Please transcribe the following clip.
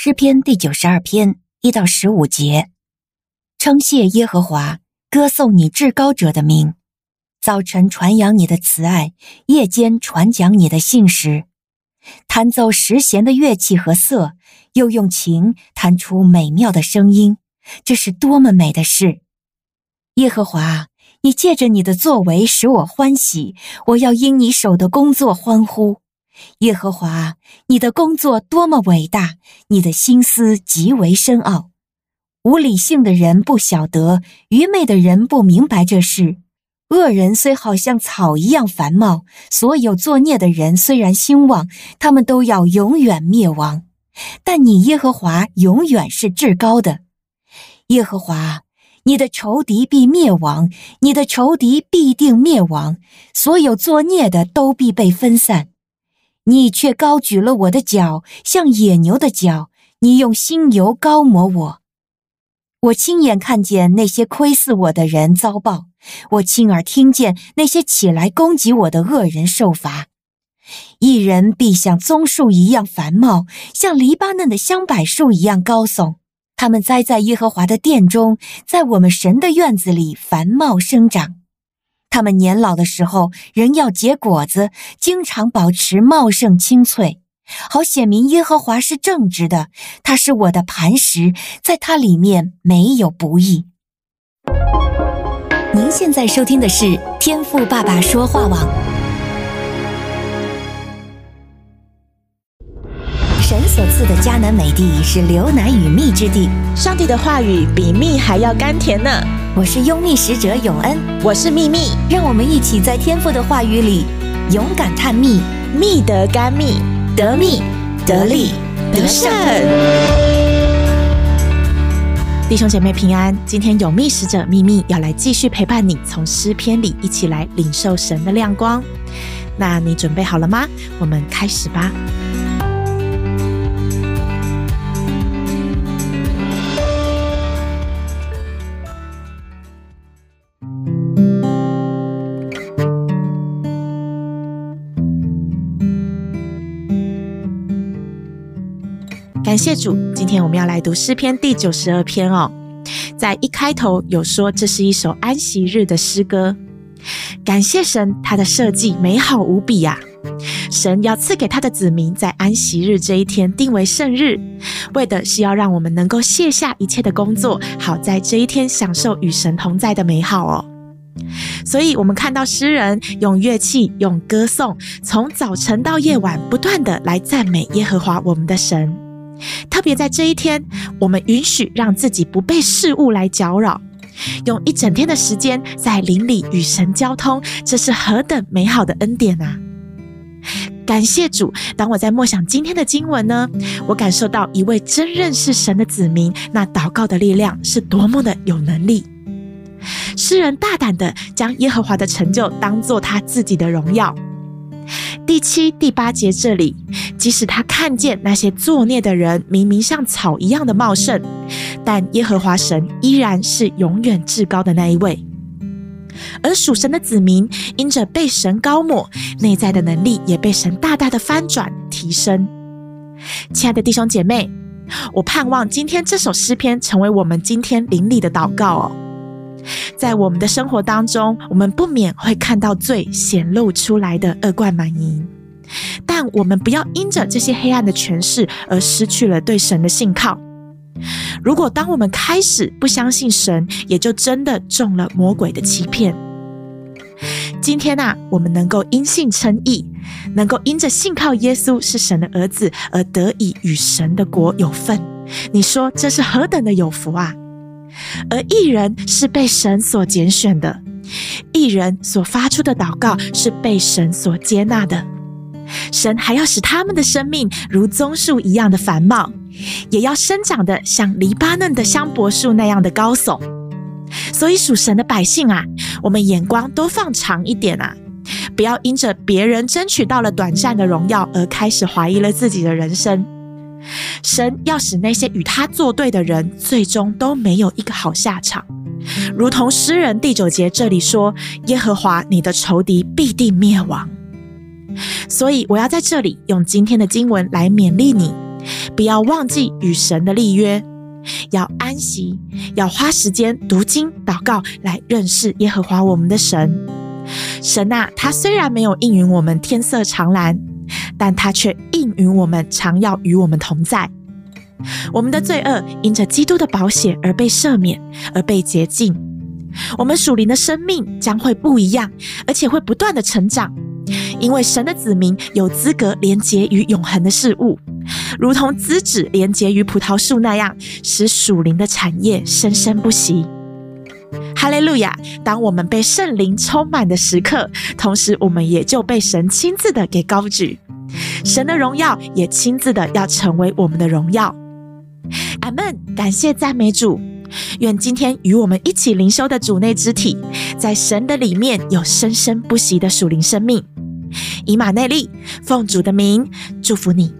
诗篇第九十二篇一到十五节，称谢耶和华，歌颂你至高者的名。早晨传扬你的慈爱，夜间传讲你的信实。弹奏十弦的乐器和瑟，又用琴弹出美妙的声音，这是多么美的事！耶和华，你借着你的作为使我欢喜，我要因你手的工作欢呼。耶和华，你的工作多么伟大，你的心思极为深奥。无理性的人不晓得，愚昧的人不明白这事。恶人虽好像草一样繁茂，所有作孽的人虽然兴旺，他们都要永远灭亡。但你耶和华永远是至高的。耶和华，你的仇敌必灭亡，你的仇敌必定灭亡，所有作孽的都必被分散。你却高举了我的脚，像野牛的脚。你用新油膏抹我。我亲眼看见那些窥伺我的人遭报，我亲耳听见那些起来攻击我的恶人受罚。一人必像棕树一样繁茂，像黎巴嫩的香柏树一样高耸。他们栽在耶和华的殿中，在我们神的院子里繁茂生长。他们年老的时候，仍要结果子，经常保持茂盛青翠，好显明耶和华是正直的。他是我的磐石，在他里面没有不义。您现在收听的是天赋爸爸说话网。神所赐的迦南美地是流奶与蜜之地，上帝的话语比蜜还要甘甜呢。我是优密使者永恩，我是秘密，让我们一起在天赋的话语里勇敢探秘，密得甘密，得密得利得胜。弟兄姐妹平安，今天有密使者秘密要来继续陪伴你，从诗篇里一起来领受神的亮光。那你准备好了吗？我们开始吧。感谢主，今天我们要来读诗篇第九十二篇哦。在一开头有说，这是一首安息日的诗歌。感谢神，他的设计美好无比呀！神要赐给他的子民在安息日这一天定为圣日，为的是要让我们能够卸下一切的工作，好在这一天享受与神同在的美好哦。所以，我们看到诗人用乐器、用歌颂，从早晨到夜晚，不断地来赞美耶和华我们的神。特别在这一天，我们允许让自己不被事物来搅扰，用一整天的时间在灵里与神交通，这是何等美好的恩典啊！感谢主。当我在默想今天的经文呢，我感受到一位真认识神的子民，那祷告的力量是多么的有能力。诗人大胆地将耶和华的成就当作他自己的荣耀。第七、第八节这里，即使他看见那些作孽的人明明像草一样的茂盛，但耶和华神依然是永远至高的那一位。而属神的子民因着被神高抹，内在的能力也被神大大的翻转提升。亲爱的弟兄姐妹，我盼望今天这首诗篇成为我们今天灵里的祷告哦。在我们的生活当中，我们不免会看到罪显露出来的恶贯满盈，但我们不要因着这些黑暗的权势而失去了对神的信靠。如果当我们开始不相信神，也就真的中了魔鬼的欺骗。今天啊，我们能够因信称义，能够因着信靠耶稣是神的儿子而得以与神的国有份。你说这是何等的有福啊！而义人是被神所拣选的，义人所发出的祷告是被神所接纳的。神还要使他们的生命如棕树一样的繁茂，也要生长得像黎巴嫩的香柏树那样的高耸。所以属神的百姓啊，我们眼光都放长一点啊，不要因着别人争取到了短暂的荣耀而开始怀疑了自己的人生。神要使那些与他作对的人，最终都没有一个好下场，如同诗人第九节这里说：“耶和华你的仇敌必定灭亡。”所以我要在这里用今天的经文来勉励你，不要忘记与神的立约，要安息，要花时间读经、祷告，来认识耶和华我们的神。神啊，他虽然没有应允我们天色长蓝，但他却应允我们常要与我们同在。我们的罪恶因着基督的宝血而被赦免，而被洁净。我们属灵的生命将会不一样，而且会不断的成长。因为神的子民有资格连结于永恒的事物，如同枝子连结于葡萄树那样，使属灵的产业生生不息。哈利路亚！当我们被圣灵充满的时刻，同时我们也就被神亲自的给高举，神的荣耀也亲自的要成为我们的荣耀。阿门！感谢赞美主。愿今天与我们一起灵修的主内肢体，在神的里面有生生不息的属灵生命。以马内利，奉主的名祝福你。